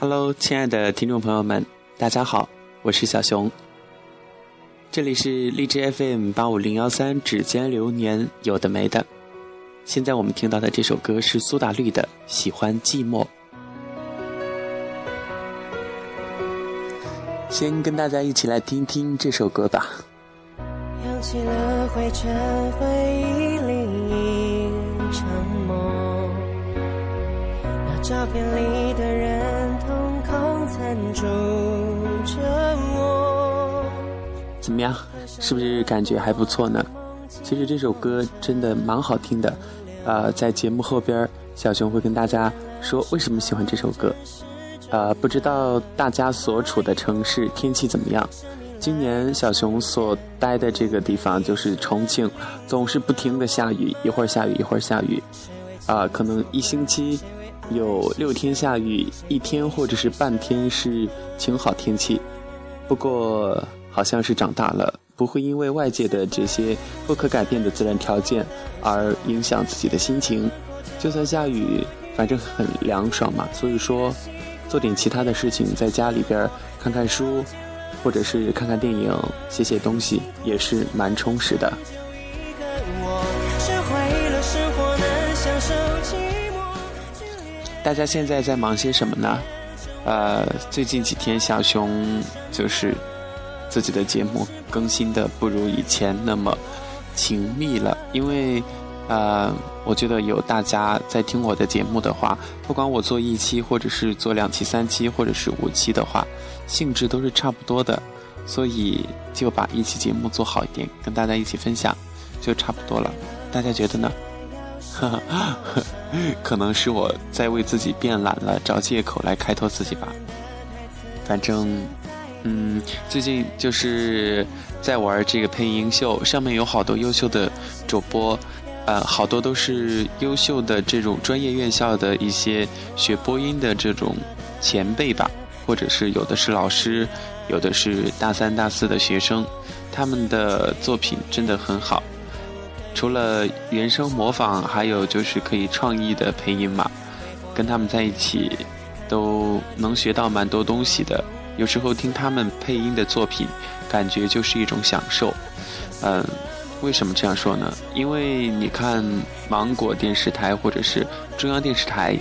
Hello，亲爱的听众朋友们，大家好，我是小熊。这里是荔枝 FM 八五零幺三，指尖流年，有的没的。现在我们听到的这首歌是苏打绿的《喜欢寂寞》。先跟大家一起来听听这首歌吧。扬起了灰尘，回忆怎么样？是不是感觉还不错呢？其实这首歌真的蛮好听的。呃，在节目后边，小熊会跟大家说为什么喜欢这首歌。呃，不知道大家所处的城市天气怎么样？今年小熊所待的这个地方就是重庆，总是不停的下雨，一会儿下雨一会儿下雨。啊，可能一星期。有六天下雨，一天或者是半天是晴好天气。不过好像是长大了，不会因为外界的这些不可改变的自然条件而影响自己的心情。就算下雨，反正很凉爽嘛。所以说，做点其他的事情，在家里边看看书，或者是看看电影，写写东西，也是蛮充实的。大家现在在忙些什么呢？呃，最近几天小熊就是自己的节目更新的不如以前那么勤密了，因为呃，我觉得有大家在听我的节目的话，不管我做一期，或者是做两期、三期，或者是五期的话，性质都是差不多的，所以就把一期节目做好一点，跟大家一起分享，就差不多了。大家觉得呢？呵 呵可能是我在为自己变懒了，找借口来开脱自己吧。反正，嗯，最近就是在玩这个配音秀，上面有好多优秀的主播，呃，好多都是优秀的这种专业院校的一些学播音的这种前辈吧，或者是有的是老师，有的是大三大四的学生，他们的作品真的很好。除了原声模仿，还有就是可以创意的配音嘛，跟他们在一起都能学到蛮多东西的。有时候听他们配音的作品，感觉就是一种享受。嗯，为什么这样说呢？因为你看芒果电视台或者是中央电视台，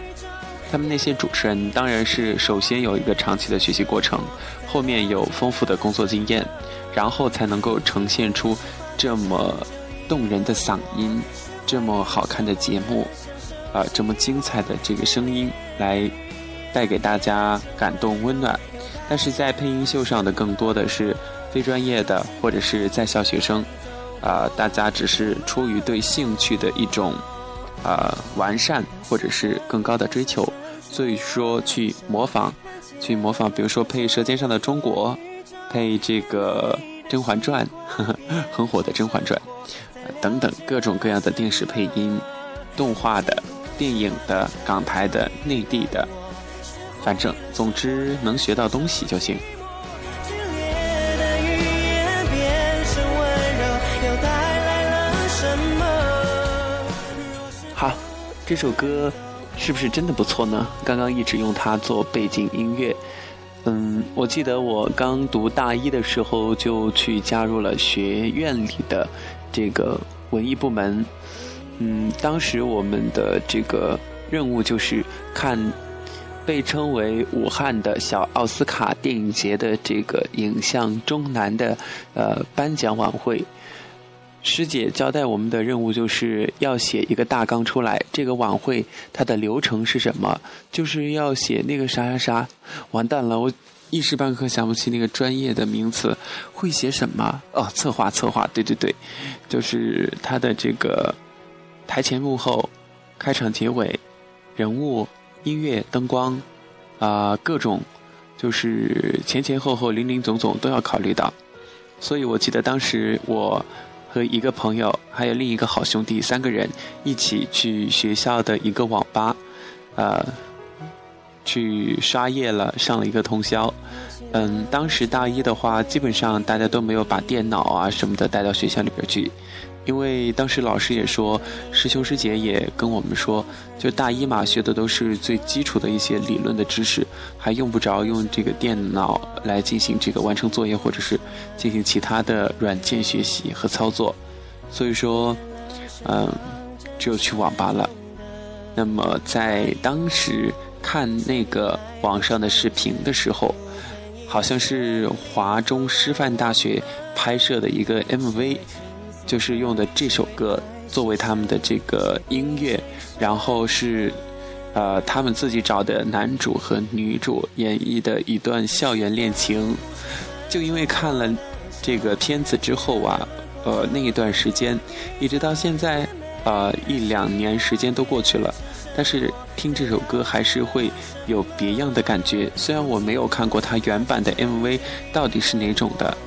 他们那些主持人当然是首先有一个长期的学习过程，后面有丰富的工作经验，然后才能够呈现出这么。动人的嗓音，这么好看的节目，啊，这么精彩的这个声音，来带给大家感动温暖。但是在配音秀上的更多的是非专业的，或者是在校学生，啊，大家只是出于对兴趣的一种啊完善，或者是更高的追求，所以说去模仿，去模仿，比如说配《舌尖上的中国》，配这个《甄嬛传》，呵 呵很火的《甄嬛传》。等等各种各样的电视配音、动画的、电影的、港台的、内地的，反正总之能学到东西就行。好，这首歌是不是真的不错呢？刚刚一直用它做背景音乐。嗯，我记得我刚读大一的时候就去加入了学院里的。这个文艺部门，嗯，当时我们的这个任务就是看被称为武汉的小奥斯卡电影节的这个影像中南的呃颁奖晚会。师姐交代我们的任务就是要写一个大纲出来，这个晚会它的流程是什么？就是要写那个啥啥啥，完蛋了我。一时半刻想不起那个专业的名词，会写什么？哦，策划，策划，对对对，就是他的这个台前幕后、开场结尾、人物、音乐、灯光啊，各种就是前前后后、零零总总都要考虑到。所以我记得当时我和一个朋友还有另一个好兄弟三个人一起去学校的一个网吧，呃。去刷夜了，上了一个通宵。嗯，当时大一的话，基本上大家都没有把电脑啊什么的带到学校里边去，因为当时老师也说，师兄师姐也跟我们说，就大一嘛，学的都是最基础的一些理论的知识，还用不着用这个电脑来进行这个完成作业或者是进行其他的软件学习和操作，所以说，嗯，只有去网吧了。那么在当时看那个网上的视频的时候。好像是华中师范大学拍摄的一个 MV，就是用的这首歌作为他们的这个音乐，然后是，呃，他们自己找的男主和女主演绎的一段校园恋情。就因为看了这个片子之后啊，呃，那一段时间，一直到现在，呃，一两年时间都过去了。但是听这首歌还是会有别样的感觉。虽然我没有看过它原版的 MV 到底是哪种的，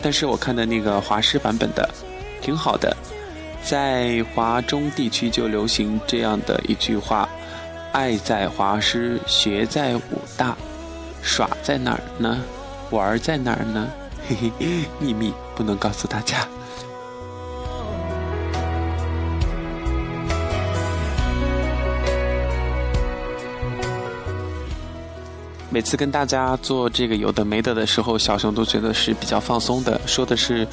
但是我看的那个华师版本的挺好的。在华中地区就流行这样的一句话：“爱在华师，学在武大，耍在哪儿呢？玩在哪儿呢？”嘿嘿，秘密不能告诉大家。每次跟大家做这个有的没的的时候，小熊都觉得是比较放松的，说的是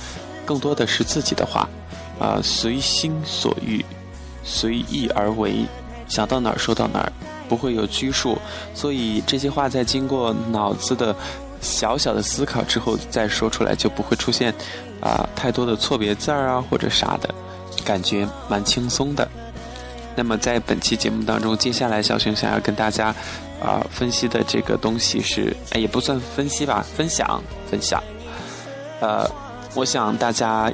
更多的是自己的话，啊，随心所欲，随意而为，想到哪儿说到哪儿，不会有拘束，所以这些话在经过脑子的小小的思考之后再说出来，就不会出现啊太多的错别字儿啊或者啥的，感觉蛮轻松的。那么在本期节目当中，接下来小熊想要跟大家。啊，分析的这个东西是，哎，也不算分析吧，分享分享。呃，我想大家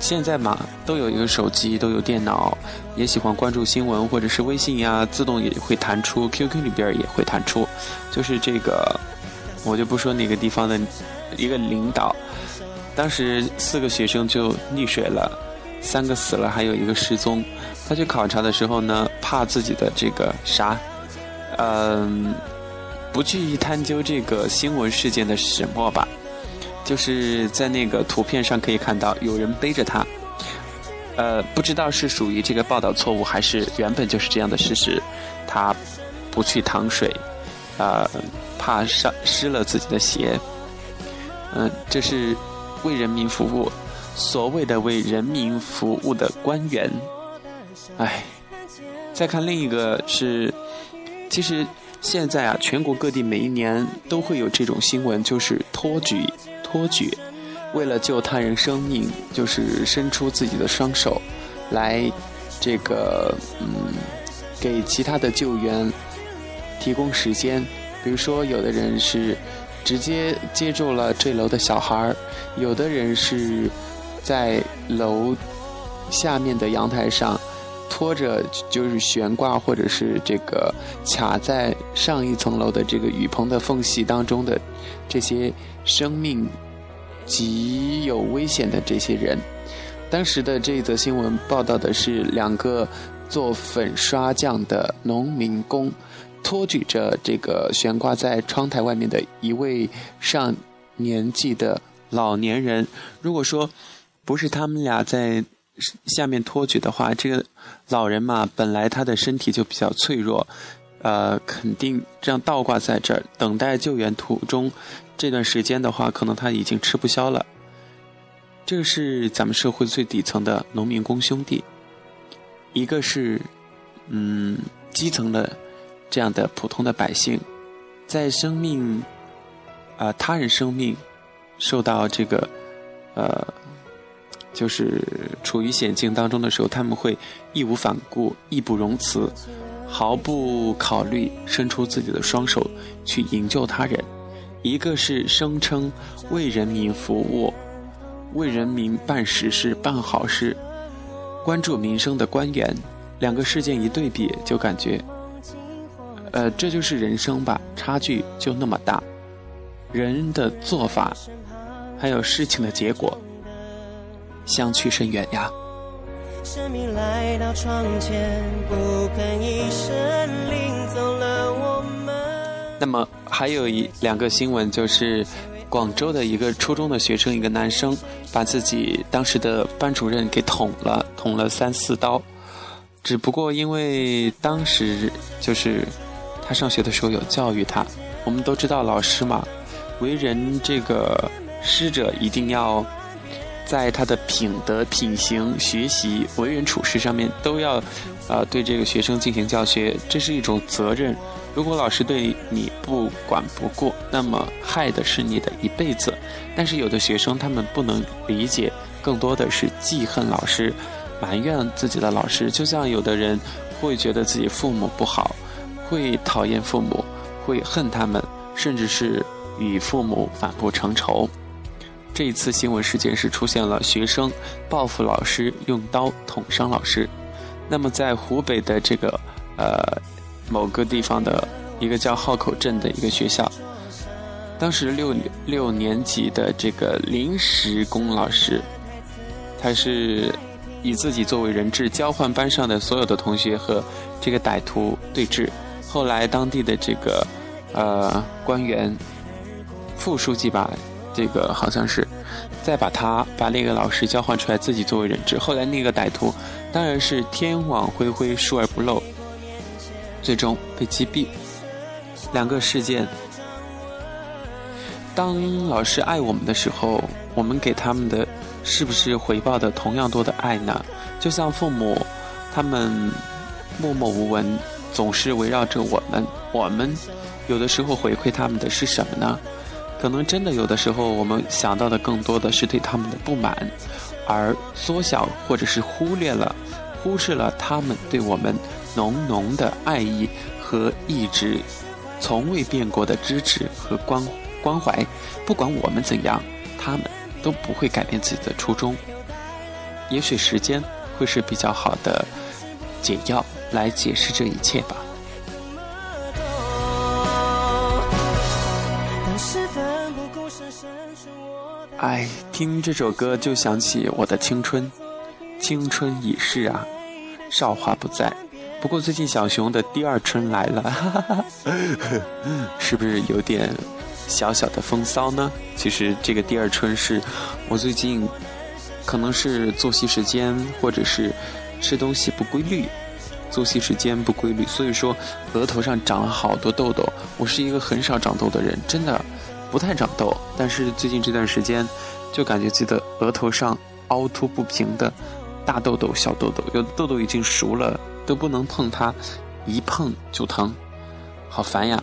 现在嘛，都有一个手机，都有电脑，也喜欢关注新闻，或者是微信呀，自动也会弹出，QQ 里边也会弹出。就是这个，我就不说哪个地方的一个领导，当时四个学生就溺水了，三个死了，还有一个失踪。他去考察的时候呢，怕自己的这个啥。嗯，不去探究这个新闻事件的始末吧，就是在那个图片上可以看到有人背着他，呃，不知道是属于这个报道错误还是原本就是这样的事实，他不去淌水，呃，怕伤湿了自己的鞋，嗯，这是为人民服务，所谓的为人民服务的官员，哎，再看另一个是。其实现在啊，全国各地每一年都会有这种新闻，就是托举、托举，为了救他人生命，就是伸出自己的双手，来这个嗯，给其他的救援提供时间。比如说，有的人是直接接住了坠楼的小孩儿，有的人是在楼下面的阳台上。拖着就是悬挂或者是这个卡在上一层楼的这个雨棚的缝隙当中的这些生命极有危险的这些人，当时的这一则新闻报道的是两个做粉刷匠的农民工托举着这个悬挂在窗台外面的一位上年纪的老年人。如果说不是他们俩在。下面托举的话，这个老人嘛，本来他的身体就比较脆弱，呃，肯定这样倒挂在这儿等待救援途中，这段时间的话，可能他已经吃不消了。这是咱们社会最底层的农民工兄弟，一个是嗯基层的这样的普通的百姓，在生命啊他人生命受到这个呃。就是处于险境当中的时候，他们会义无反顾、义不容辞，毫不考虑伸出自己的双手去营救他人。一个是声称为人民服务、为人民办实事、办好事、关注民生的官员，两个事件一对比，就感觉，呃，这就是人生吧，差距就那么大，人的做法，还有事情的结果。相去甚远呀。生命来到窗前，不吭一声，领走了我们。那么还有一两个新闻，就是广州的一个初中的学生，一个男生把自己当时的班主任给捅了，捅了三四刀。只不过因为当时就是他上学的时候有教育他，我们都知道老师嘛，为人这个师者一定要。在他的品德、品行、学习、为人处事上面，都要，呃，对这个学生进行教学，这是一种责任。如果老师对你不管不顾，那么害的是你的一辈子。但是有的学生他们不能理解，更多的是记恨老师，埋怨自己的老师。就像有的人会觉得自己父母不好，会讨厌父母，会恨他们，甚至是与父母反目成仇。这一次新闻事件是出现了学生报复老师，用刀捅伤老师。那么在湖北的这个呃某个地方的一个叫号口镇的一个学校，当时六六年级的这个临时工老师，他是以自己作为人质，交换班上的所有的同学和这个歹徒对峙。后来当地的这个呃官员副书记吧。这个好像是，再把他把那个老师交换出来，自己作为人质。后来那个歹徒当然是天网恢恢，疏而不漏，最终被击毙。两个事件，当老师爱我们的时候，我们给他们的是不是回报的同样多的爱呢？就像父母，他们默默无闻，总是围绕着我们，我们有的时候回馈他们的是什么呢？可能真的有的时候，我们想到的更多的是对他们的不满，而缩小或者是忽略了、忽视了他们对我们浓浓的爱意和一直从未变过的支持和关关怀。不管我们怎样，他们都不会改变自己的初衷。也许时间会是比较好的解药，来解释这一切吧。哎，听这首歌就想起我的青春，青春已逝啊，韶华不在。不过最近小熊的第二春来了，是不是有点小小的风骚呢？其实这个第二春是我最近可能是作息时间或者是吃东西不规律，作息时间不规律，所以说额头上长了好多痘痘。我是一个很少长痘的人，真的。不太长痘，但是最近这段时间，就感觉自己的额头上凹凸不平的大痘痘、小痘痘，有的痘痘已经熟了，都不能碰它，一碰就疼，好烦呀！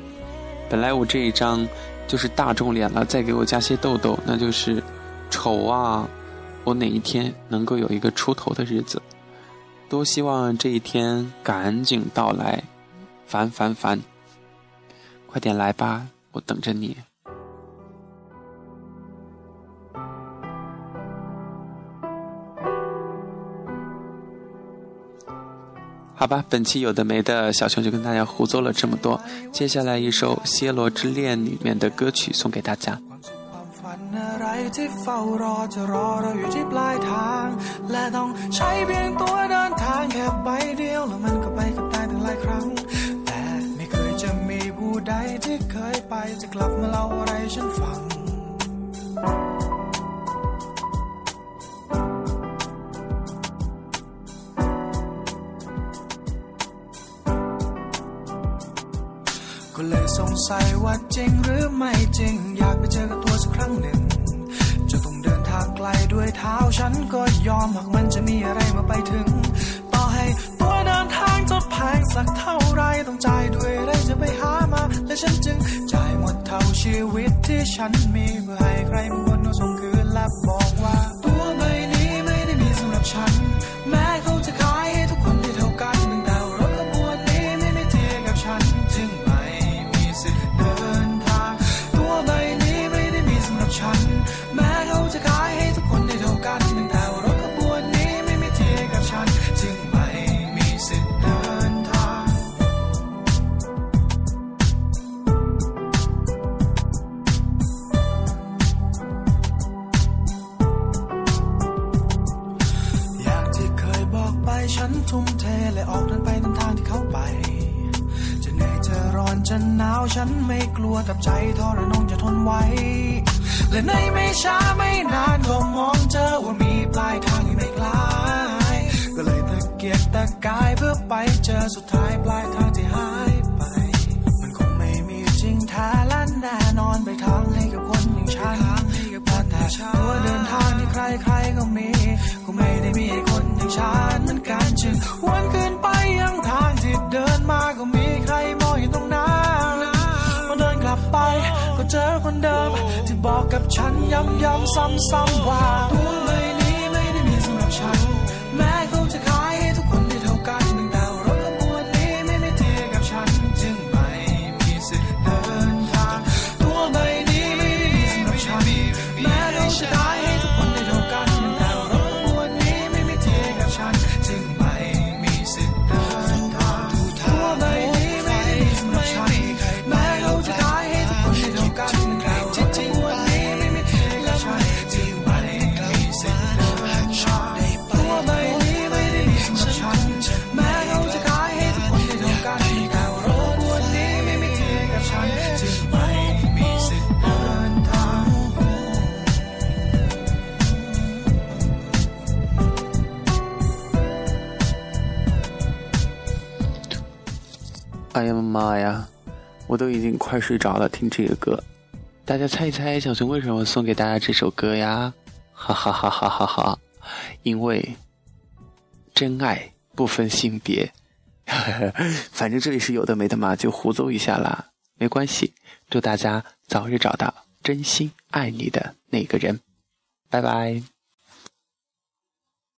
本来我这一张就是大众脸了，再给我加些痘痘，那就是丑啊！我哪一天能够有一个出头的日子？多希望这一天赶紧到来！烦烦烦！快点来吧，我等着你。好吧，本期有的没的，小熊就跟大家胡诌了这么多。接下来一首《暹罗之恋》里面的歌曲送给大家。เลยสง สัยว่าจริงหรือไม่จริง อยากไปเจอกับตัวสักครั้งหนึ่ง จะต้องเดินทางไกลด้วยเท้าฉันก็ยอมหากมันจะมีอะไรมาไปถึง ต่อให้ตัวเดินทางจะแพงสักเท่าไรต้องจ่ายด้วยอะไรจะไปหามา และฉันจึงจ่ายหมดเท่าชีวิตที่ฉันมีเพื่อให้ใครบางคนมาส่งคืนและบอกว่า ตัวใบนี้ไม่ได้มีสำหรับฉัน แม้ ฉันไม่กลัวกับใจทรนงจะทนไว้ และในไม่ช้าไม่นานก็มองเจอว่ามีปลายทางอยู่ไม่ไกลก็เลยตะเกียกตะกายเพื่อไปเจอสุดท้ายปลายทางที่หายไป มันคงไม่มีจริงท้และแน่นอนไปทางให้กับคนอย่างฉันแต่ตัวเดินทางที่ใครๆก็มี ก็ไม่ได้มีคนอย่างฉัน ฉันย้ำๆซ้ำๆว่าตัวใบนี้ไม่ได้มีสำหรับฉัน 哎呀妈呀，我都已经快睡着了，听这个歌。大家猜一猜，小熊为什么送给大家这首歌呀？哈哈哈哈哈哈！因为真爱不分性别。反正这里是有的没的嘛，就胡诌一下啦，没关系。祝大家早日找到真心爱你的那个人，拜拜。